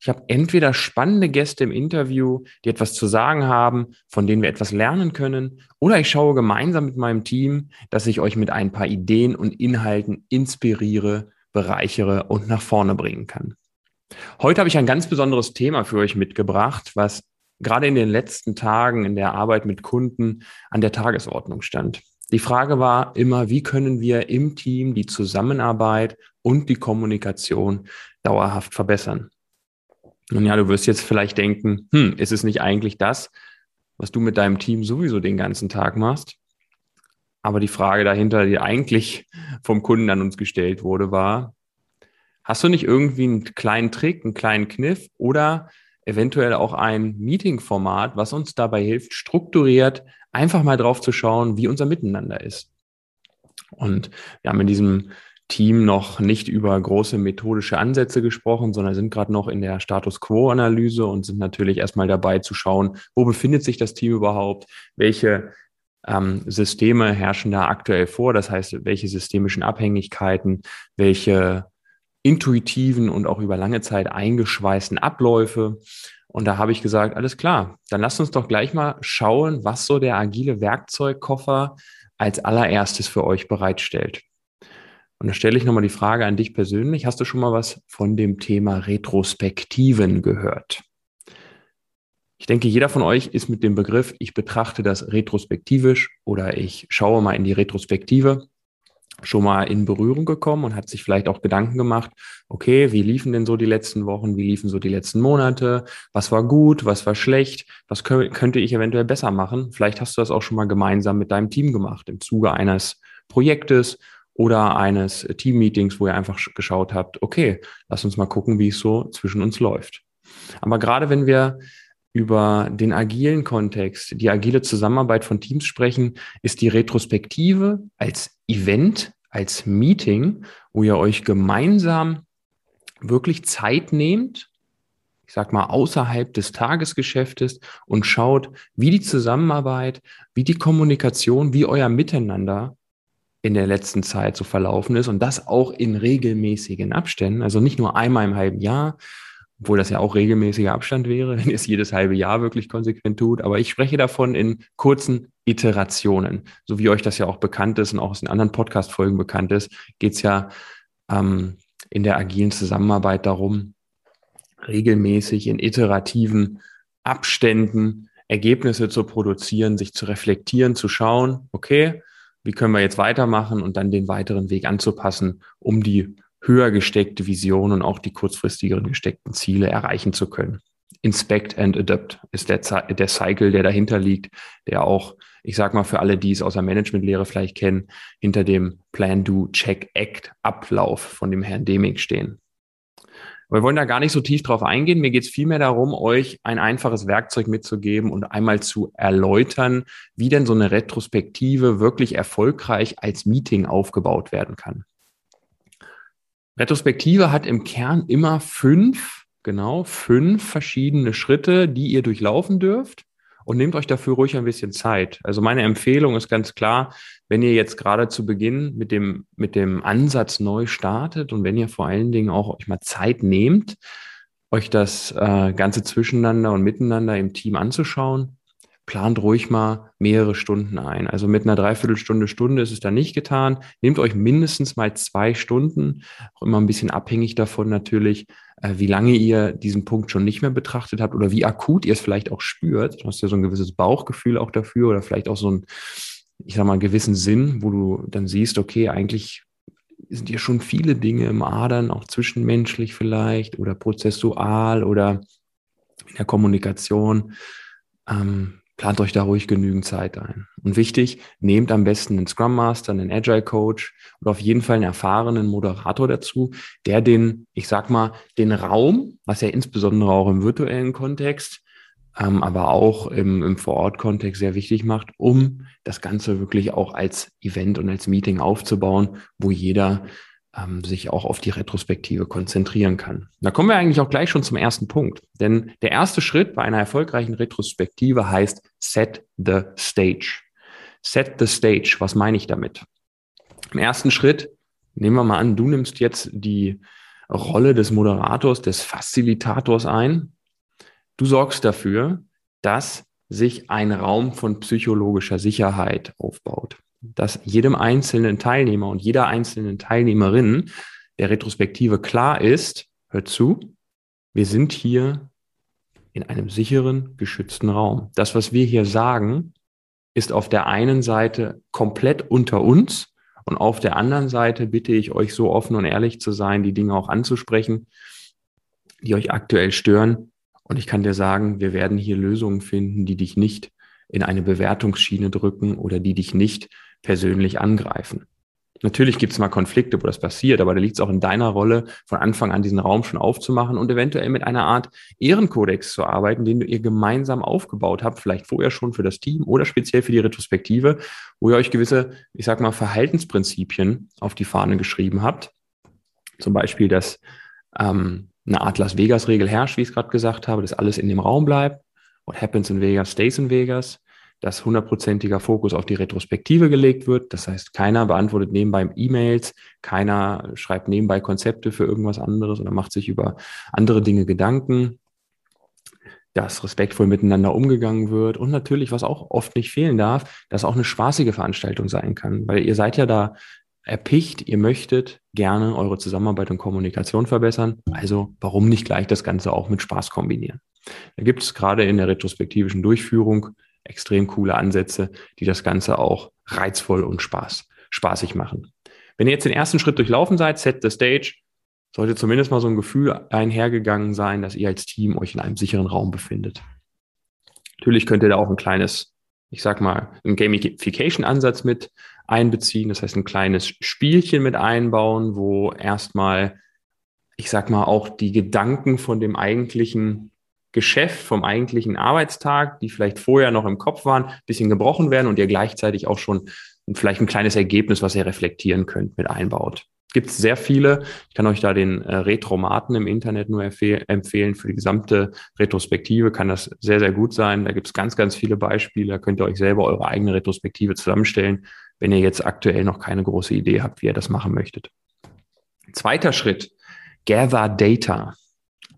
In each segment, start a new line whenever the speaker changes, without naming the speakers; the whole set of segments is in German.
ich habe entweder spannende Gäste im Interview, die etwas zu sagen haben, von denen wir etwas lernen können, oder ich schaue gemeinsam mit meinem Team, dass ich euch mit ein paar Ideen und Inhalten inspiriere, bereichere und nach vorne bringen kann. Heute habe ich ein ganz besonderes Thema für euch mitgebracht, was gerade in den letzten Tagen in der Arbeit mit Kunden an der Tagesordnung stand. Die Frage war immer, wie können wir im Team die Zusammenarbeit und die Kommunikation dauerhaft verbessern? Nun ja, du wirst jetzt vielleicht denken, hm, ist es nicht eigentlich das, was du mit deinem Team sowieso den ganzen Tag machst? Aber die Frage dahinter, die eigentlich vom Kunden an uns gestellt wurde, war, hast du nicht irgendwie einen kleinen Trick, einen kleinen Kniff oder eventuell auch ein Meeting-Format, was uns dabei hilft, strukturiert einfach mal drauf zu schauen, wie unser Miteinander ist? Und wir haben in diesem Team noch nicht über große methodische Ansätze gesprochen, sondern sind gerade noch in der Status Quo-Analyse und sind natürlich erstmal dabei zu schauen, wo befindet sich das Team überhaupt, welche ähm, Systeme herrschen da aktuell vor, das heißt, welche systemischen Abhängigkeiten, welche intuitiven und auch über lange Zeit eingeschweißten Abläufe. Und da habe ich gesagt, alles klar, dann lasst uns doch gleich mal schauen, was so der agile Werkzeugkoffer als allererstes für euch bereitstellt. Und da stelle ich nochmal die Frage an dich persönlich. Hast du schon mal was von dem Thema Retrospektiven gehört? Ich denke, jeder von euch ist mit dem Begriff, ich betrachte das retrospektivisch oder ich schaue mal in die Retrospektive schon mal in Berührung gekommen und hat sich vielleicht auch Gedanken gemacht, okay, wie liefen denn so die letzten Wochen, wie liefen so die letzten Monate, was war gut, was war schlecht, was könnte ich eventuell besser machen? Vielleicht hast du das auch schon mal gemeinsam mit deinem Team gemacht im Zuge eines Projektes oder eines Team-Meetings, wo ihr einfach geschaut habt, okay, lass uns mal gucken, wie es so zwischen uns läuft. Aber gerade wenn wir über den agilen Kontext, die agile Zusammenarbeit von Teams sprechen, ist die Retrospektive als Event, als Meeting, wo ihr euch gemeinsam wirklich Zeit nehmt, ich sag mal außerhalb des Tagesgeschäftes und schaut, wie die Zusammenarbeit, wie die Kommunikation, wie euer Miteinander in der letzten Zeit so verlaufen ist und das auch in regelmäßigen Abständen, also nicht nur einmal im halben Jahr, obwohl das ja auch regelmäßiger Abstand wäre, wenn es jedes halbe Jahr wirklich konsequent tut, aber ich spreche davon in kurzen Iterationen. So wie euch das ja auch bekannt ist und auch aus den anderen Podcast-Folgen bekannt ist, geht es ja ähm, in der agilen Zusammenarbeit darum, regelmäßig in iterativen Abständen Ergebnisse zu produzieren, sich zu reflektieren, zu schauen, okay, wie können wir jetzt weitermachen und dann den weiteren Weg anzupassen, um die höher gesteckte Vision und auch die kurzfristigeren gesteckten Ziele erreichen zu können. Inspect and Adapt ist der, der Cycle, der dahinter liegt, der auch, ich sag mal, für alle, die es aus der Managementlehre vielleicht kennen, hinter dem Plan, Do, Check, Act Ablauf von dem Herrn Deming stehen. Wir wollen da gar nicht so tief drauf eingehen. Mir geht es vielmehr darum, euch ein einfaches Werkzeug mitzugeben und einmal zu erläutern, wie denn so eine Retrospektive wirklich erfolgreich als Meeting aufgebaut werden kann. Retrospektive hat im Kern immer fünf, genau, fünf verschiedene Schritte, die ihr durchlaufen dürft und nehmt euch dafür ruhig ein bisschen Zeit. Also meine Empfehlung ist ganz klar, wenn ihr jetzt gerade zu Beginn mit dem, mit dem Ansatz neu startet und wenn ihr vor allen Dingen auch euch mal Zeit nehmt, euch das äh, Ganze zwischeneinander und miteinander im Team anzuschauen, plant ruhig mal mehrere Stunden ein. Also mit einer Dreiviertelstunde, Stunde ist es dann nicht getan. Nehmt euch mindestens mal zwei Stunden, auch immer ein bisschen abhängig davon natürlich, wie lange ihr diesen Punkt schon nicht mehr betrachtet habt oder wie akut ihr es vielleicht auch spürt. Du hast ja so ein gewisses Bauchgefühl auch dafür oder vielleicht auch so ein, ich sag mal, einen gewissen Sinn, wo du dann siehst, okay, eigentlich sind hier schon viele Dinge im Adern, auch zwischenmenschlich vielleicht oder prozessual oder in der Kommunikation. Ähm, plant euch da ruhig genügend Zeit ein. Und wichtig, nehmt am besten einen Scrum Master, einen Agile Coach oder auf jeden Fall einen erfahrenen Moderator dazu, der den, ich sag mal, den Raum, was ja insbesondere auch im virtuellen Kontext ähm, aber auch im, im Vor-Ort-Kontext sehr wichtig macht, um das Ganze wirklich auch als Event und als Meeting aufzubauen, wo jeder ähm, sich auch auf die Retrospektive konzentrieren kann. Da kommen wir eigentlich auch gleich schon zum ersten Punkt. Denn der erste Schritt bei einer erfolgreichen Retrospektive heißt Set the Stage. Set the Stage, was meine ich damit? Im ersten Schritt, nehmen wir mal an, du nimmst jetzt die Rolle des Moderators, des Facilitators ein. Du sorgst dafür, dass sich ein Raum von psychologischer Sicherheit aufbaut dass jedem einzelnen Teilnehmer und jeder einzelnen Teilnehmerin der Retrospektive klar ist, hört zu, wir sind hier in einem sicheren, geschützten Raum. Das, was wir hier sagen, ist auf der einen Seite komplett unter uns und auf der anderen Seite bitte ich euch so offen und ehrlich zu sein, die Dinge auch anzusprechen, die euch aktuell stören. Und ich kann dir sagen, wir werden hier Lösungen finden, die dich nicht in eine Bewertungsschiene drücken oder die dich nicht persönlich angreifen. Natürlich gibt es mal Konflikte, wo das passiert, aber da liegt es auch in deiner Rolle, von Anfang an diesen Raum schon aufzumachen und eventuell mit einer Art Ehrenkodex zu arbeiten, den ihr gemeinsam aufgebaut habt, vielleicht vorher schon für das Team oder speziell für die Retrospektive, wo ihr euch gewisse, ich sag mal, Verhaltensprinzipien auf die Fahne geschrieben habt. Zum Beispiel, dass ähm, eine Art Las Vegas-Regel herrscht, wie ich es gerade gesagt habe, dass alles in dem Raum bleibt. What happens in Vegas stays in Vegas dass hundertprozentiger Fokus auf die Retrospektive gelegt wird. Das heißt, keiner beantwortet nebenbei E-Mails, keiner schreibt nebenbei Konzepte für irgendwas anderes oder macht sich über andere Dinge Gedanken, dass respektvoll miteinander umgegangen wird und natürlich, was auch oft nicht fehlen darf, dass auch eine spaßige Veranstaltung sein kann, weil ihr seid ja da erpicht, ihr möchtet gerne eure Zusammenarbeit und Kommunikation verbessern. Also warum nicht gleich das Ganze auch mit Spaß kombinieren? Da gibt es gerade in der retrospektivischen Durchführung extrem coole Ansätze, die das Ganze auch reizvoll und Spaß, spaßig machen. Wenn ihr jetzt den ersten Schritt durchlaufen seid, set the stage, sollte zumindest mal so ein Gefühl einhergegangen sein, dass ihr als Team euch in einem sicheren Raum befindet. Natürlich könnt ihr da auch ein kleines, ich sag mal, einen Gamification-Ansatz mit einbeziehen. Das heißt, ein kleines Spielchen mit einbauen, wo erstmal, ich sag mal, auch die Gedanken von dem eigentlichen Geschäft vom eigentlichen Arbeitstag, die vielleicht vorher noch im Kopf waren, bisschen gebrochen werden und ihr gleichzeitig auch schon vielleicht ein kleines Ergebnis, was ihr reflektieren könnt, mit einbaut. Gibt es sehr viele. Ich kann euch da den äh, Retromaten im Internet nur empfehlen. Für die gesamte Retrospektive kann das sehr, sehr gut sein. Da gibt es ganz, ganz viele Beispiele. Da könnt ihr euch selber eure eigene Retrospektive zusammenstellen, wenn ihr jetzt aktuell noch keine große Idee habt, wie ihr das machen möchtet. Zweiter Schritt. Gather Data.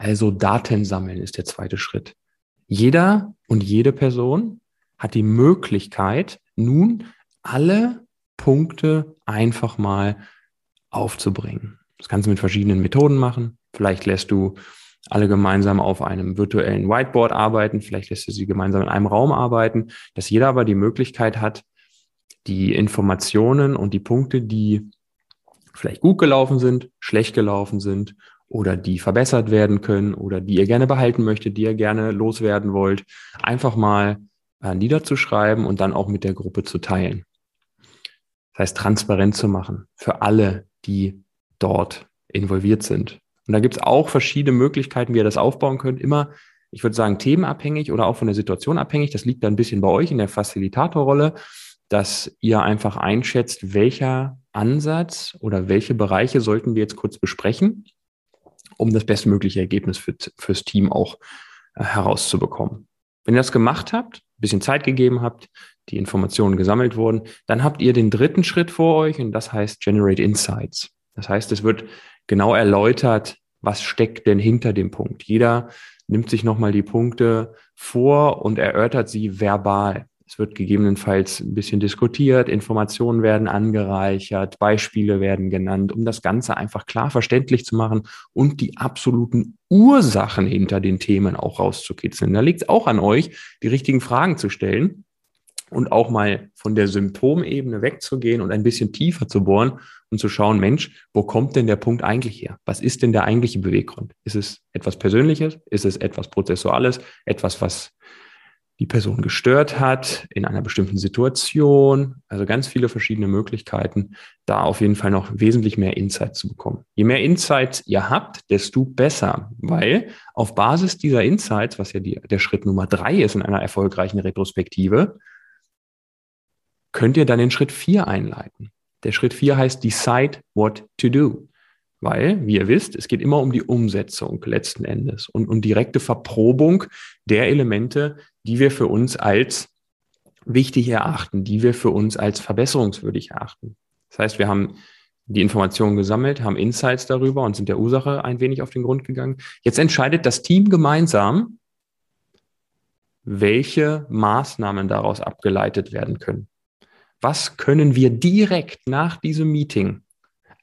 Also Daten sammeln ist der zweite Schritt. Jeder und jede Person hat die Möglichkeit, nun alle Punkte einfach mal aufzubringen. Das kannst du mit verschiedenen Methoden machen. Vielleicht lässt du alle gemeinsam auf einem virtuellen Whiteboard arbeiten, vielleicht lässt du sie gemeinsam in einem Raum arbeiten, dass jeder aber die Möglichkeit hat, die Informationen und die Punkte, die vielleicht gut gelaufen sind, schlecht gelaufen sind oder die verbessert werden können oder die ihr gerne behalten möchtet, die ihr gerne loswerden wollt, einfach mal äh, niederzuschreiben und dann auch mit der Gruppe zu teilen. Das heißt, transparent zu machen für alle, die dort involviert sind. Und da gibt es auch verschiedene Möglichkeiten, wie ihr das aufbauen könnt. Immer, ich würde sagen, themenabhängig oder auch von der Situation abhängig. Das liegt dann ein bisschen bei euch in der Facilitatorrolle, dass ihr einfach einschätzt, welcher Ansatz oder welche Bereiche sollten wir jetzt kurz besprechen um das bestmögliche Ergebnis für, fürs Team auch äh, herauszubekommen. Wenn ihr das gemacht habt, ein bisschen Zeit gegeben habt, die Informationen gesammelt wurden, dann habt ihr den dritten Schritt vor euch und das heißt Generate Insights. Das heißt, es wird genau erläutert, was steckt denn hinter dem Punkt. Jeder nimmt sich nochmal die Punkte vor und erörtert sie verbal. Es wird gegebenenfalls ein bisschen diskutiert, Informationen werden angereichert, Beispiele werden genannt, um das Ganze einfach klar verständlich zu machen und die absoluten Ursachen hinter den Themen auch rauszukitzeln. Da liegt es auch an euch, die richtigen Fragen zu stellen und auch mal von der Symptomebene wegzugehen und ein bisschen tiefer zu bohren und zu schauen, Mensch, wo kommt denn der Punkt eigentlich her? Was ist denn der eigentliche Beweggrund? Ist es etwas Persönliches? Ist es etwas Prozessuales? Etwas, was die Person gestört hat in einer bestimmten Situation. Also ganz viele verschiedene Möglichkeiten, da auf jeden Fall noch wesentlich mehr Insights zu bekommen. Je mehr Insights ihr habt, desto besser, weil auf Basis dieser Insights, was ja die, der Schritt Nummer drei ist in einer erfolgreichen Retrospektive, könnt ihr dann den Schritt vier einleiten. Der Schritt vier heißt Decide what to do. Weil, wie ihr wisst, es geht immer um die Umsetzung letzten Endes und um direkte Verprobung der Elemente, die wir für uns als wichtig erachten, die wir für uns als verbesserungswürdig erachten. Das heißt, wir haben die Informationen gesammelt, haben Insights darüber und sind der Ursache ein wenig auf den Grund gegangen. Jetzt entscheidet das Team gemeinsam, welche Maßnahmen daraus abgeleitet werden können. Was können wir direkt nach diesem Meeting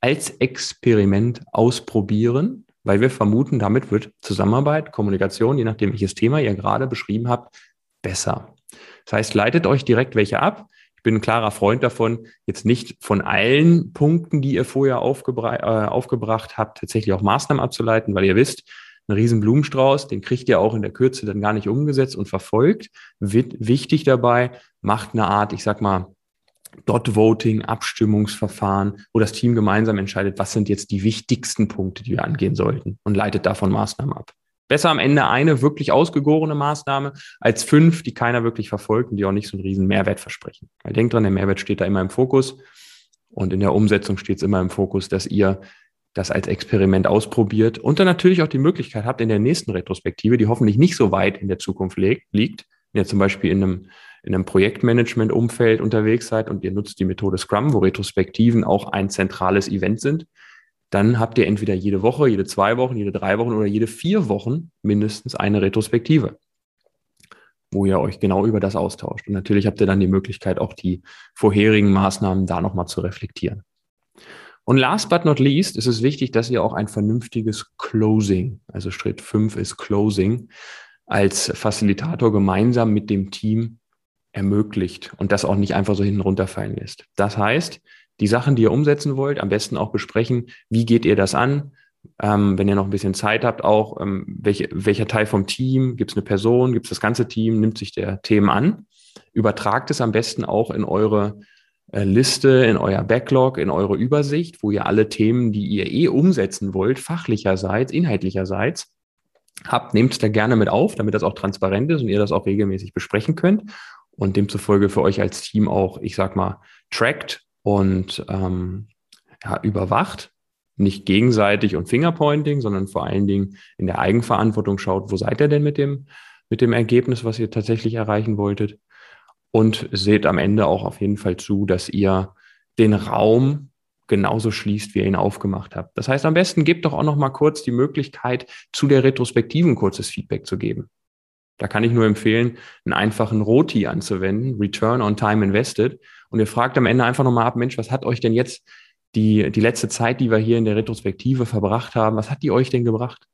als Experiment ausprobieren, weil wir vermuten, damit wird Zusammenarbeit, Kommunikation, je nachdem welches Thema ihr gerade beschrieben habt, besser. Das heißt, leitet euch direkt welche ab. Ich bin ein klarer Freund davon, jetzt nicht von allen Punkten, die ihr vorher aufgebra äh, aufgebracht habt, tatsächlich auch Maßnahmen abzuleiten, weil ihr wisst, ein riesen Blumenstrauß, den kriegt ihr auch in der Kürze dann gar nicht umgesetzt und verfolgt. Wichtig dabei, macht eine Art, ich sag mal, Dot-Voting, Abstimmungsverfahren, wo das Team gemeinsam entscheidet, was sind jetzt die wichtigsten Punkte, die wir angehen sollten und leitet davon Maßnahmen ab. Besser am Ende eine wirklich ausgegorene Maßnahme als fünf, die keiner wirklich verfolgt und die auch nicht so einen riesen Mehrwert versprechen. Weil denkt dran, der Mehrwert steht da immer im Fokus und in der Umsetzung steht es immer im Fokus, dass ihr das als Experiment ausprobiert und dann natürlich auch die Möglichkeit habt, in der nächsten Retrospektive, die hoffentlich nicht so weit in der Zukunft liegt, ihr zum Beispiel in einem in einem Projektmanagement-Umfeld unterwegs seid und ihr nutzt die Methode Scrum, wo Retrospektiven auch ein zentrales Event sind, dann habt ihr entweder jede Woche, jede zwei Wochen, jede drei Wochen oder jede vier Wochen mindestens eine Retrospektive, wo ihr euch genau über das austauscht. Und natürlich habt ihr dann die Möglichkeit, auch die vorherigen Maßnahmen da nochmal zu reflektieren. Und last but not least ist es wichtig, dass ihr auch ein vernünftiges Closing, also Schritt fünf ist Closing, als Facilitator gemeinsam mit dem Team ermöglicht und das auch nicht einfach so hinten runterfallen lässt. Das heißt, die Sachen, die ihr umsetzen wollt, am besten auch besprechen, wie geht ihr das an? Ähm, wenn ihr noch ein bisschen Zeit habt, auch ähm, welche, welcher Teil vom Team, gibt es eine Person, gibt es das ganze Team, nimmt sich der Themen an, übertragt es am besten auch in eure äh, Liste, in euer Backlog, in eure Übersicht, wo ihr alle Themen, die ihr eh umsetzen wollt, fachlicherseits, inhaltlicherseits, habt, nehmt es da gerne mit auf, damit das auch transparent ist und ihr das auch regelmäßig besprechen könnt und demzufolge für euch als Team auch, ich sag mal, trackt und ähm, ja, überwacht. Nicht gegenseitig und Fingerpointing, sondern vor allen Dingen in der Eigenverantwortung schaut, wo seid ihr denn mit dem, mit dem Ergebnis, was ihr tatsächlich erreichen wolltet. Und seht am Ende auch auf jeden Fall zu, dass ihr den Raum genauso schließt, wie ihr ihn aufgemacht habt. Das heißt, am besten gebt doch auch noch mal kurz die Möglichkeit, zu der Retrospektiven kurzes Feedback zu geben. Da kann ich nur empfehlen, einen einfachen ROTI anzuwenden, Return on Time Invested. Und ihr fragt am Ende einfach nochmal ab, Mensch, was hat euch denn jetzt die, die letzte Zeit, die wir hier in der Retrospektive verbracht haben, was hat die euch denn gebracht?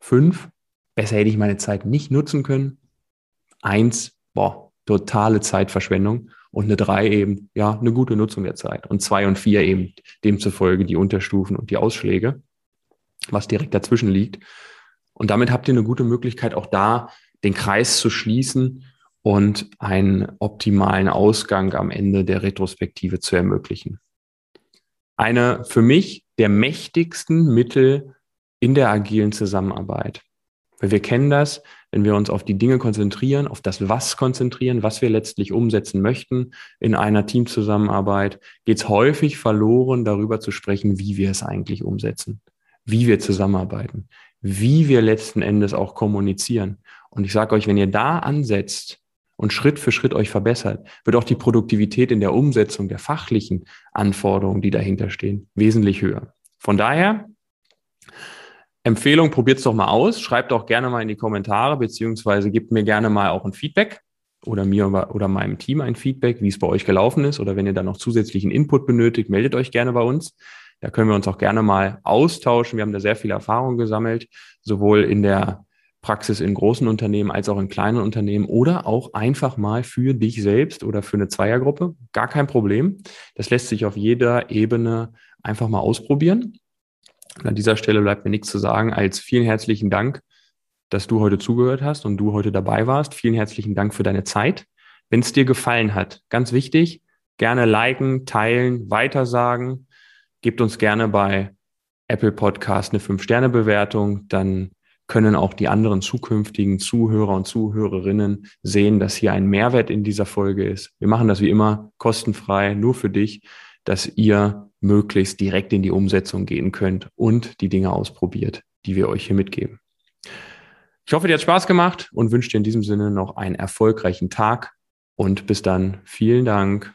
Fünf? Besser hätte ich meine Zeit nicht nutzen können. Eins, boah, totale Zeitverschwendung. Und eine drei eben, ja, eine gute Nutzung der Zeit. Und zwei und vier eben demzufolge die Unterstufen und die Ausschläge, was direkt dazwischen liegt. Und damit habt ihr eine gute Möglichkeit, auch da den Kreis zu schließen und einen optimalen Ausgang am Ende der Retrospektive zu ermöglichen. Eine für mich der mächtigsten Mittel in der agilen Zusammenarbeit. Weil wir kennen das, wenn wir uns auf die Dinge konzentrieren, auf das Was konzentrieren, was wir letztlich umsetzen möchten in einer Teamzusammenarbeit, geht es häufig verloren, darüber zu sprechen, wie wir es eigentlich umsetzen, wie wir zusammenarbeiten, wie wir letzten Endes auch kommunizieren. Und ich sage euch, wenn ihr da ansetzt und Schritt für Schritt euch verbessert, wird auch die Produktivität in der Umsetzung der fachlichen Anforderungen, die dahinter stehen, wesentlich höher. Von daher, Empfehlung, probiert es doch mal aus. Schreibt auch gerne mal in die Kommentare, beziehungsweise gebt mir gerne mal auch ein Feedback oder mir oder meinem Team ein Feedback, wie es bei euch gelaufen ist. Oder wenn ihr dann noch zusätzlichen Input benötigt, meldet euch gerne bei uns. Da können wir uns auch gerne mal austauschen. Wir haben da sehr viel Erfahrung gesammelt, sowohl in der Praxis in großen Unternehmen als auch in kleinen Unternehmen oder auch einfach mal für dich selbst oder für eine Zweiergruppe. Gar kein Problem. Das lässt sich auf jeder Ebene einfach mal ausprobieren. Und an dieser Stelle bleibt mir nichts zu sagen als vielen herzlichen Dank, dass du heute zugehört hast und du heute dabei warst. Vielen herzlichen Dank für deine Zeit. Wenn es dir gefallen hat, ganz wichtig, gerne liken, teilen, weitersagen. Gebt uns gerne bei Apple Podcast eine 5-Sterne-Bewertung. Dann können auch die anderen zukünftigen Zuhörer und Zuhörerinnen sehen, dass hier ein Mehrwert in dieser Folge ist. Wir machen das wie immer kostenfrei, nur für dich, dass ihr möglichst direkt in die Umsetzung gehen könnt und die Dinge ausprobiert, die wir euch hier mitgeben. Ich hoffe, dir hat Spaß gemacht und wünsche dir in diesem Sinne noch einen erfolgreichen Tag und bis dann. Vielen Dank.